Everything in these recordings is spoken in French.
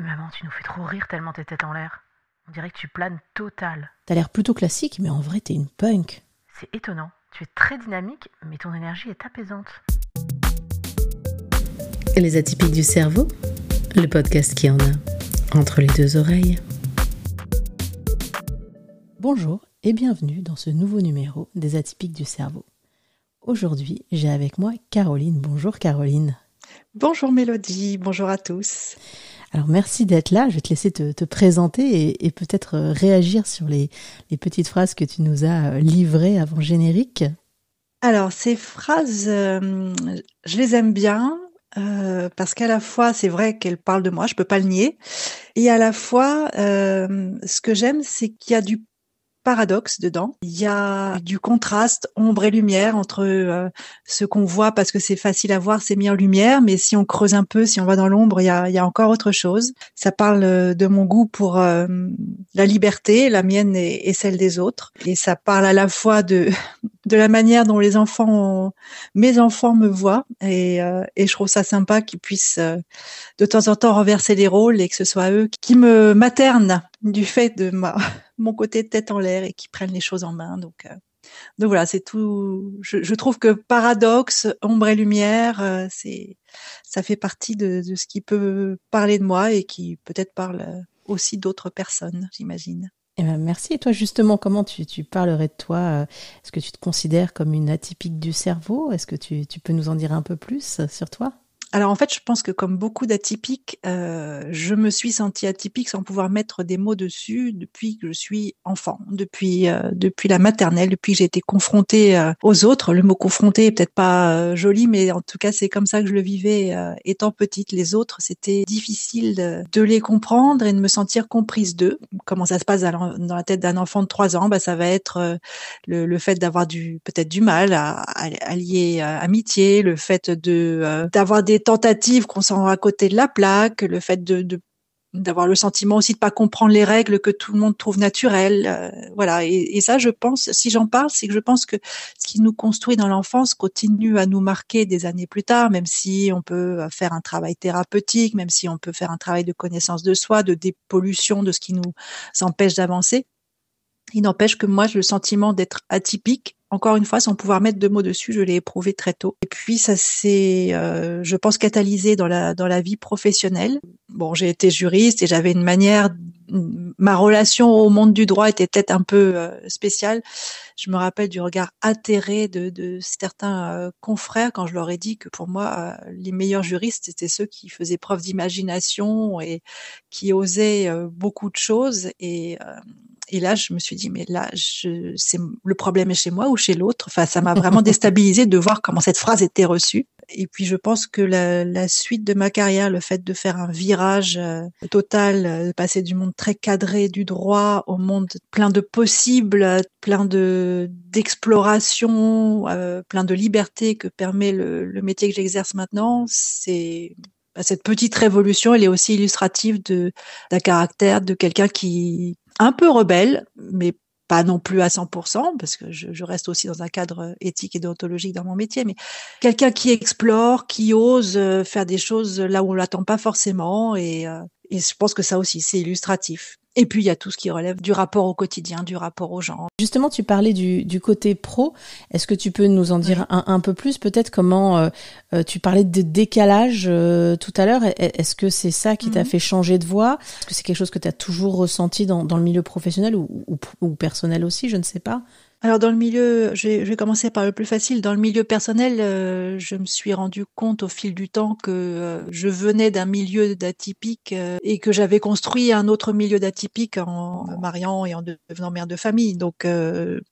Maman, tu nous fais trop rire tellement t'es tête en l'air. On dirait que tu planes total. T'as l'air plutôt classique, mais en vrai, t'es une punk. C'est étonnant. Tu es très dynamique, mais ton énergie est apaisante. Les atypiques du cerveau, le podcast qui en a entre les deux oreilles. Bonjour et bienvenue dans ce nouveau numéro des atypiques du cerveau. Aujourd'hui, j'ai avec moi Caroline. Bonjour Caroline. Bonjour Mélodie, bonjour à tous. Alors merci d'être là. Je vais te laisser te, présenter et, peut-être euh, réagir sur les, petites phrases que tu nous as euh, livrées avant générique. Alors ces phrases, euh, je les aime bien parce qu'à la fois c'est vrai qu'elles parlent de moi, je peux pas le nier, et à la fois ce que j'aime c'est qu'il y a du paradoxe dedans. Il y a du contraste, ombre et lumière entre euh, ce qu'on voit parce que c'est facile à voir, c'est mis en lumière, mais si on creuse un peu, si on va dans l'ombre, il y a, y a encore autre chose. Ça parle euh, de mon goût pour euh, la liberté, la mienne et, celle des autres, et ça parle à la fois de de la manière dont les enfants, mes enfants me voient, et, et je trouve ça sympa qu'ils puissent de temps en temps renverser les rôles et que ce soit eux qui me maternent du fait de ma mon côté tête en l'air et qui prennent les choses en main. Donc, euh, donc voilà, c'est tout. Je, trouve que paradoxe, ombre et lumière, euh, c'est ça fait partie de, ce qui peut parler de moi et qui peut-être parle aussi d'autres personnes, j'imagine. Eh ben merci. Et toi, justement, comment tu, tu parlerais de toi euh, Est-ce que tu te considères comme une atypique du cerveau? Est-ce que tu, tu peux nous en dire un peu plus sur toi? Alors en fait, je pense que comme beaucoup d'atypiques, euh, je me suis sentie atypique sans pouvoir mettre des mots dessus depuis que je suis enfant, depuis euh, depuis la maternelle, depuis que j'ai été confrontée euh, aux autres. Le mot confrontée est peut-être pas joli, mais en tout cas c'est comme ça que je le vivais étant petite. Les autres, c'était difficile de, les comprendre et de me sentir comprise d'eux. Comment ça se passe dans la tête d'un enfant de trois ans? Bah, ça va être le, fait d'avoir du peut-être du mal à, à, lier amitié, le fait de d'avoir des tentatives qu'on sent à côté de la plaque, le fait de, d'avoir le sentiment aussi de pas comprendre les règles que tout le monde trouve naturelles, euh, voilà. Et, ça, je pense, si j'en parle, c'est que je pense que ce qui nous construit dans l'enfance continue à nous marquer des années plus tard, même si on peut faire un travail thérapeutique, même si on peut faire un travail de connaissance de soi, de dépollution de ce qui nous empêche d'avancer. Il n'empêche que moi, j'ai le sentiment d'être atypique encore une fois, sans pouvoir mettre de mots dessus, je l'ai éprouvé très tôt. Et puis ça s'est, euh, je pense, catalysé dans la dans la vie professionnelle. Bon, j'ai été juriste et j'avais une manière, ma relation au monde du droit était peut-être un peu euh, spéciale. Je me rappelle du regard atterré de, de certains euh, confrères quand je leur ai dit que pour moi, les meilleurs juristes c'était ceux qui faisaient preuve d'imagination et qui osaient beaucoup de choses et et là, je me suis dit, mais là, c'est le problème est chez moi ou chez l'autre? Enfin, ça m'a vraiment déstabilisé de voir comment cette phrase était reçue. Et puis, je pense que la, suite de ma carrière, le fait de faire un virage euh, total, euh, de passer du monde très cadré du droit au monde plein de possibles, plein de d'exploration, euh, plein de liberté que permet le, le métier que j'exerce maintenant, c'est bah, cette petite révolution, elle est aussi illustrative de d'un caractère de quelqu'un qui un peu rebelle, mais pas non plus à 100%, parce que je, je, reste aussi dans un cadre éthique et déontologique dans mon métier, mais quelqu'un qui explore, qui ose euh, faire des choses là où on l'attend pas forcément, et, euh, et je pense que ça aussi, c'est illustratif. Et puis il y a tout ce qui relève du rapport au quotidien, du rapport aux gens. Justement, tu parlais du, du côté pro. Est-ce que tu peux nous en dire un, un, peu plus Peut-être comment euh, euh, tu parlais de décalage euh, tout à l'heure. Est-ce que c'est ça qui t'a mhm. fait changer de voix? Est-ce que c'est quelque chose que tu as toujours ressenti dans, dans le milieu professionnel ou, ou, ou personnel aussi? Je ne sais pas. Alors dans le milieu, je vais, commencer par le plus facile. Dans le milieu personnel, euh, je me suis rendu compte au fil du temps que euh, je venais d'un milieu d'atypique euh, et que j'avais construit un autre milieu d'atypique en me mariant et en devenant mère de famille. Donc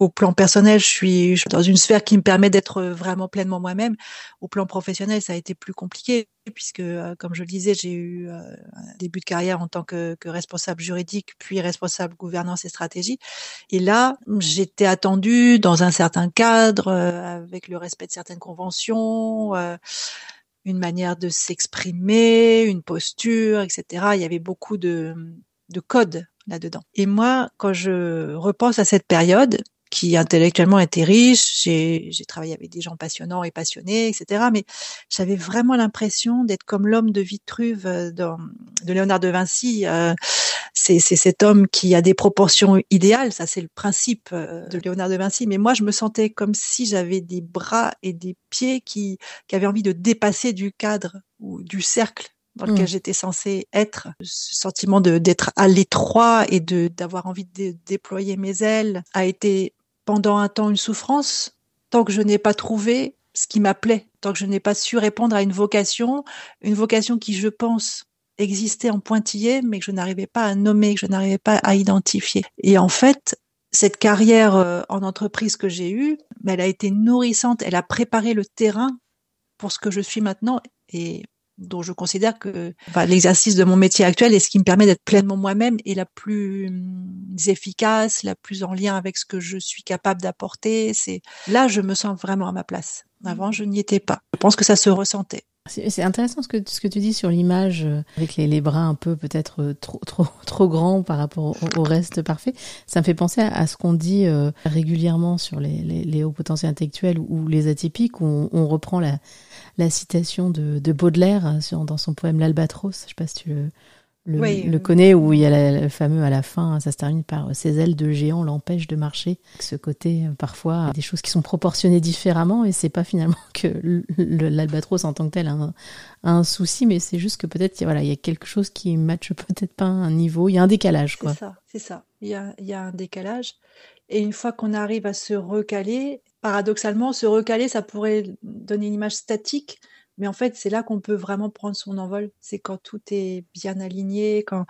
au plan personnel, je suis, je suis dans une sphère qui me permet d'être vraiment pleinement moi-même. Au plan professionnel, ça a été plus compliqué puisque, euh, comme je le disais, j'ai eu euh, un début de carrière en tant que, responsable juridique, puis responsable gouvernance et stratégie. Et là, j'étais attendue dans un certain cadre, euh, avec le respect de certaines conventions, une manière de s'exprimer, une posture, etc. Il y avait beaucoup de, de codes là-dedans. Et moi, quand je repense à cette période, qui intellectuellement était riche. J'ai travaillé avec des gens passionnants et passionnés, etc. Mais j'avais vraiment l'impression d'être comme l'homme de Vitruve euh, dans, de Léonard de Vinci. Euh, c'est cet homme qui a des proportions idéales. Ça, c'est le principe euh, de Léonard de Vinci. Mais moi, je me sentais comme si j'avais des bras et des pieds qui, qui avaient envie de dépasser du cadre ou du cercle dans lequel mmh. j'étais censée être. Ce sentiment d'être à l'étroit et de d'avoir envie de déployer mes ailes a été pendant un temps une souffrance tant que je n'ai pas trouvé ce qui m'appelait, tant que je n'ai pas su répondre à une vocation, une vocation qui, je pense, existait en pointillé, mais que je n'arrivais pas à nommer, que je n'arrivais pas à identifier. Et en fait, cette carrière euh, en entreprise que j'ai eue, elle a été nourrissante, elle a préparé le terrain pour ce que je suis maintenant. Et dont je considère que l'exercice de mon métier actuel est ce qui me permet d'être pleinement moi-même et la plus hum, efficace, la plus en lien avec ce que je suis capable d'apporter. C'est là, je me sens vraiment à ma place. Avant, je n'y étais pas. Je pense que ça se ressentait. C'est intéressant ce que, ce que tu dis sur l'image, euh, avec les, les, bras un peu peut-être euh, trop, trop, trop grands par rapport au, reste parfait. Ça me fait penser à, ce qu'on dit euh, régulièrement sur les, les, hauts potentiels intellectuels ou, les atypiques, on, reprend la, la citation de, de Baudelaire hein, dans son poème L'Albatros. Je sais pas si tu le, le, connais, où il y a le fameux à la fin, ça se termine par ses ailes de géant l'empêchent de marcher. Ce côté, euh, parfois, des choses qui sont proportionnées différemment, et c'est pas finalement que l'albatros en tant que tel a un, un souci, mais c'est juste que peut-être voilà, il y a quelque chose qui matche peut-être pas un niveau, il y a un décalage. C'est ça, c'est ça. Il y a, il y a un décalage. Et une fois qu'on arrive à se recaler, paradoxalement, se recaler, ça pourrait donner une image statique, mais en fait, c'est là qu'on peut vraiment prendre son envol. C'est quand tout est bien aligné, quand,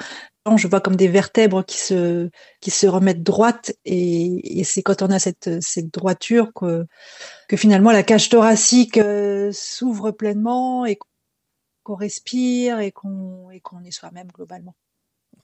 je vois comme des vertèbres qui se, qui se remettent droites, et, c'est quand on a cette, cette droiture que, que finalement la cage thoracique euh, s'ouvre pleinement et qu'on respire et qu'on qu'on est soi-même globalement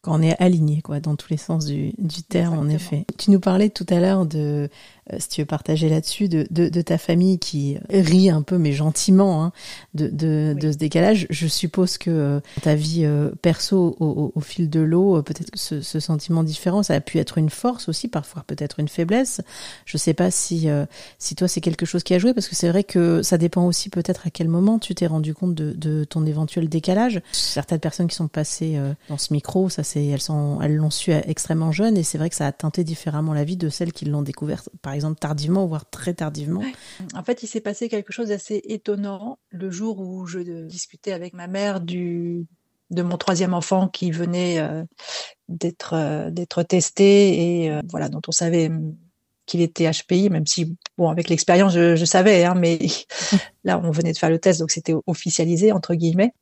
quand on est aligné, quoi, dans tous les sens du, du terme, en effet. Tu nous parlais tout à l'heure de, euh, si tu veux partager là-dessus, de, de, de, ta famille qui rit un peu, mais gentiment, hein, de, de, de, ce décalage. Je suppose que euh, ta vie euh, perso, au, au, fil de l'eau, peut-être que ce, ce, sentiment différent, ça a pu être une force aussi, parfois peut-être une faiblesse. Je sais pas si, si toi c'est quelque chose qui a joué, parce que c'est vrai que ça dépend aussi peut-être à quel moment tu t'es rendu compte de, de ton éventuel décalage. Certaines personnes qui sont passées dans ce micro, ça c'est elles l'ont su extrêmement jeune et c'est vrai que ça a teinté différemment la vie de celles qui l'ont découverte, par exemple tardivement, voire très tardivement. En fait, il s'est passé quelque chose d'assez étonnant le jour où je discutais avec ma mère du de mon troisième enfant qui venait euh, d'être euh, d'être testé et euh, voilà dont on savait qu'il était HPI, même si, bon, avec l'expérience, je, je, savais, hein, mais là, on venait de faire le test, donc c'était officialisé, entre guillemets.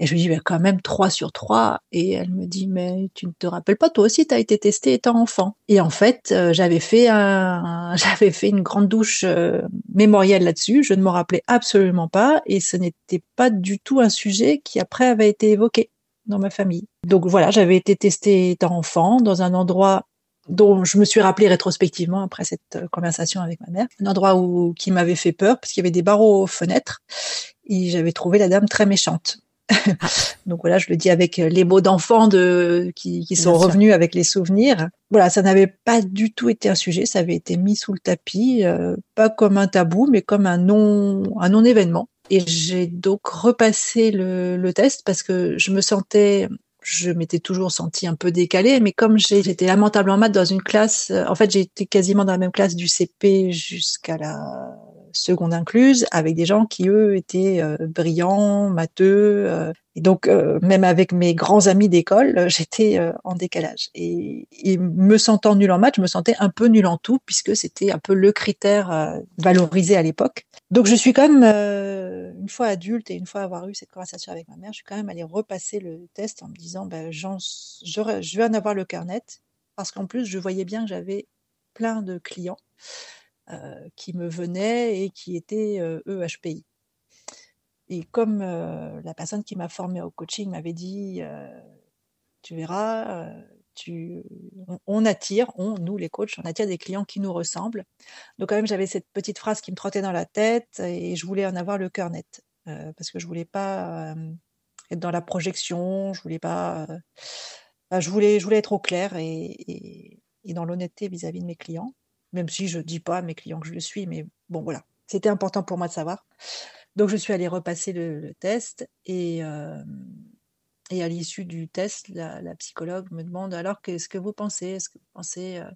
Et je lui dis, mais quand même 3 sur 3. Et elle me dit, mais tu ne te rappelles pas, toi aussi, tu as été testé étant enfant. Et en fait, euh, j'avais fait un, j'avais fait une grande douche euh, mémorielle là-dessus. Je ne m'en rappelais absolument pas. Et ce n'était pas du tout un sujet qui après avait été évoqué dans ma famille. Donc voilà, j'avais été testée étant enfant dans un endroit dont je me suis rappelé rétrospectivement après cette euh, conversation avec ma mère, un endroit où qui m'avait fait peur parce qu'il y avait des barreaux aux fenêtres et j'avais trouvé la dame très méchante. Ah. Donc voilà, je le dis avec euh, les mots d'enfant de qui, qui sont revenus avec les souvenirs. Voilà, ça n'avait pas du tout été un sujet, ça avait été mis sous le tapis, euh, pas comme un tabou, mais comme un non un non événement. Et j'ai donc repassé le, le test parce que je me sentais je m'étais toujours sentie un peu décalée, mais comme j'étais lamentable en maths dans une classe, euh, en fait, j'ai été quasiment dans la même classe du CP jusqu'à la seconde incluse, avec des gens qui, eux, étaient euh, brillants, matheux. Euh, et donc, même avec mes grands amis d'école, j'étais en décalage. Et, et, me sentant nulle en maths, je me sentais un peu nulle en tout, puisque c'était un peu le critère valorisé à l'époque. Donc, je suis quand même une fois adulte et une fois avoir eu cette conversation avec ma mère, je suis quand même allée repasser le test en me disant, ben, je, je vais en avoir le cœur net, parce qu'en plus, je voyais bien que j'avais plein de clients euh, qui me venaient et qui étaient euh, EHPI. Et comme euh, la personne qui m'a formée au coaching m'avait dit, euh, tu verras, on, attire, nous les coachs, on attire des clients qui nous ressemblent. Donc quand même, j'avais cette petite phrase qui me trottait dans la tête et je voulais en avoir le cœur net euh, parce que je voulais pas euh, être dans la projection, je voulais pas, euh, je voulais, être au clair et dans l'honnêteté vis-à-vis de mes clients. Même si je dis pas à mes clients que je le suis, mais bon voilà, c'était important pour moi de savoir. Donc je suis allée repasser le, test et, euh, et à l'issue du test, la, psychologue me demande alors qu'est-ce que vous pensez? Est-ce que vous pensez euh,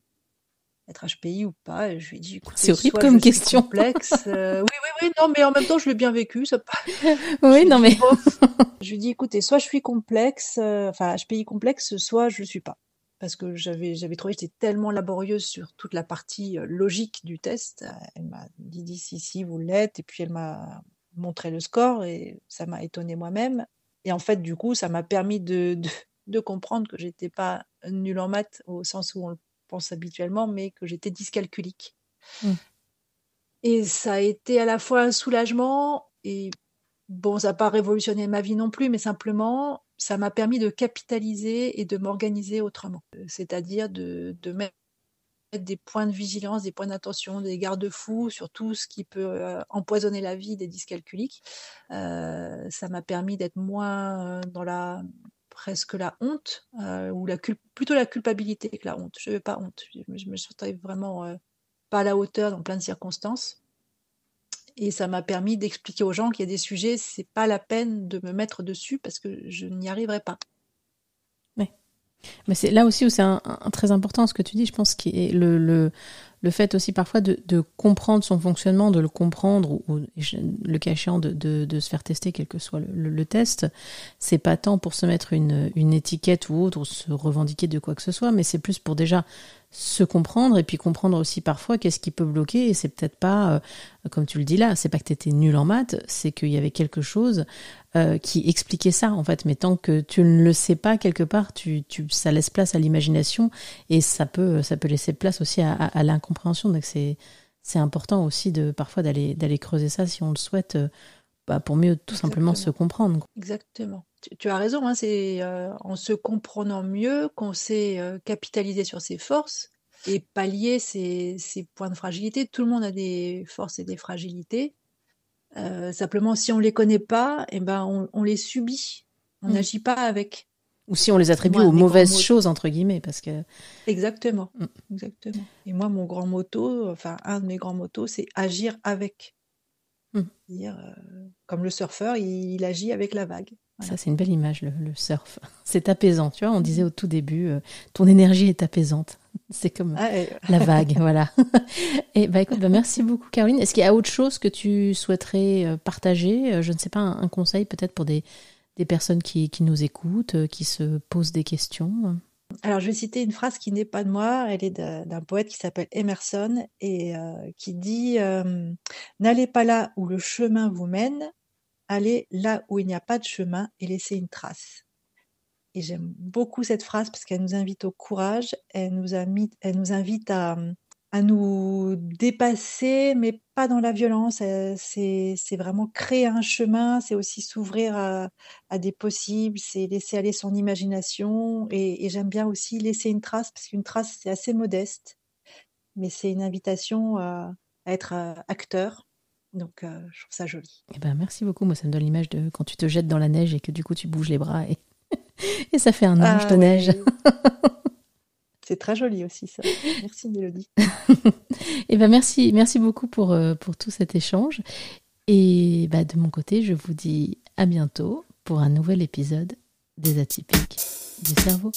être HPI ou pas? Et je lui dis c'est horrible comme question. Complexe. Euh, oui, oui, oui, non, mais en même temps je l'ai bien vécu. Ça... oui, non mais. je lui dis écoutez, soit je suis complexe, enfin HPI complexe, soit je le suis pas parce que j'avais j'avais trouvé que j'étais tellement laborieuse sur toute la partie logique du test. Elle m'a dit, si si vous l'êtes et puis elle m'a montré le score et ça m'a étonné moi-même. Et en fait, du coup, ça m'a permis de, de, comprendre que j'étais pas nulle en maths au sens où on le pense habituellement, mais que j'étais dyscalculique. Mmh. Et ça a été à la fois un soulagement et bon, ça n'a pas révolutionné ma vie non plus, mais simplement, ça m'a permis de capitaliser et de m'organiser autrement. C'est-à-dire de, de mettre des points de vigilance, des points d'attention, des garde-fous sur tout ce qui peut euh, empoisonner la vie des dyscalculiques. Euh, ça m'a permis d'être moins dans la presque la honte euh, ou la plutôt la culpabilité que la honte. Je veux pas honte. Je, me sentais vraiment pas à la hauteur dans plein de circonstances. Et ça m'a permis d'expliquer aux gens qu'il y a des sujets, c'est pas la peine de me mettre dessus parce que je n'y arriverai pas. Mais c'est là aussi où c'est un, très important ce que tu dis, je pense, qui est le, le fait aussi parfois de, comprendre son fonctionnement, de le comprendre, ou, le cas échéant de, se faire tester, quel que soit le, le, test, c'est pas tant pour se mettre une, une étiquette ou autre, ou se revendiquer de quoi que ce soit, mais c'est plus pour déjà se comprendre et puis comprendre aussi parfois qu'est-ce qui peut bloquer et c'est peut-être pas euh, comme tu le dis là c'est pas que tu étais nul en maths c'est qu'il y avait quelque chose euh, qui expliquait ça en fait. Mais tant que tu ne le sais pas quelque part tu, tu ça laisse place à l'imagination et ça peut ça peut laisser place aussi à, à, l'incompréhension. Donc c'est c'est important aussi de parfois d'aller d'aller creuser ça si on le souhaite euh, bah, pour mieux tout simplement se comprendre. Exactement. Tu, as raison, hein, c'est euh, en se comprenant mieux qu'on sait capitaliser sur ses forces et pallier ses, points de fragilité. Tout le monde a des forces et des fragilités. Euh, simplement, si on les connaît pas, eh ben, on, les subit. On mm. n'agit pas avec. Ou si on les attribue aux mauvaises choses, entre guillemets, parce que... Exactement, mm. exactement. Et moi, mon grand motto, enfin, un de mes grands motos, c'est agir avec. Mm. Dire, comme le surfeur, il agit avec la vague. Ça, c'est une belle image, le, surf. C'est apaisant, tu vois. On disait au tout début, euh, ton énergie est apaisante. C'est comme ah, la vague, voilà. Et bah écoute, bah, merci beaucoup, Caroline. Est-ce qu'il y a autre chose que tu souhaiterais euh, partager? Euh, Je ne sais pas, un, conseil peut-être pour des, des personnes qui, qui, nous écoutent, qui se posent des questions? Alors, je vais citer une phrase qui n'est pas de moi, elle est d'un poète qui s'appelle Emerson et qui dit N'allez pas là où le chemin vous mène, aller là où il n'y a pas de chemin et laisser une trace. Et j'aime beaucoup cette phrase parce qu'elle nous invite au courage, elle nous, elle nous invite à, à, nous dépasser, mais pas dans la violence. C'est vraiment créer un chemin, c'est aussi s'ouvrir à, des possibles, c'est laisser aller son imagination. Et, j'aime bien aussi laisser une trace parce qu'une trace, c'est assez modeste, mais c'est une invitation à, à être euh, acteur donc, euh, je trouve ça joli. Eh ben, merci beaucoup. Moi, ça me donne l'image de quand tu te jettes dans la neige et que du coup, tu bouges les bras et, et ça fait un ange ah de neige. C'est très joli aussi, ça. Merci, Mélodie. eh ben, merci, merci beaucoup pour, euh, pour tout cet échange. Et bah, de mon côté, je vous dis à bientôt pour un nouvel épisode des atypiques du cerveau.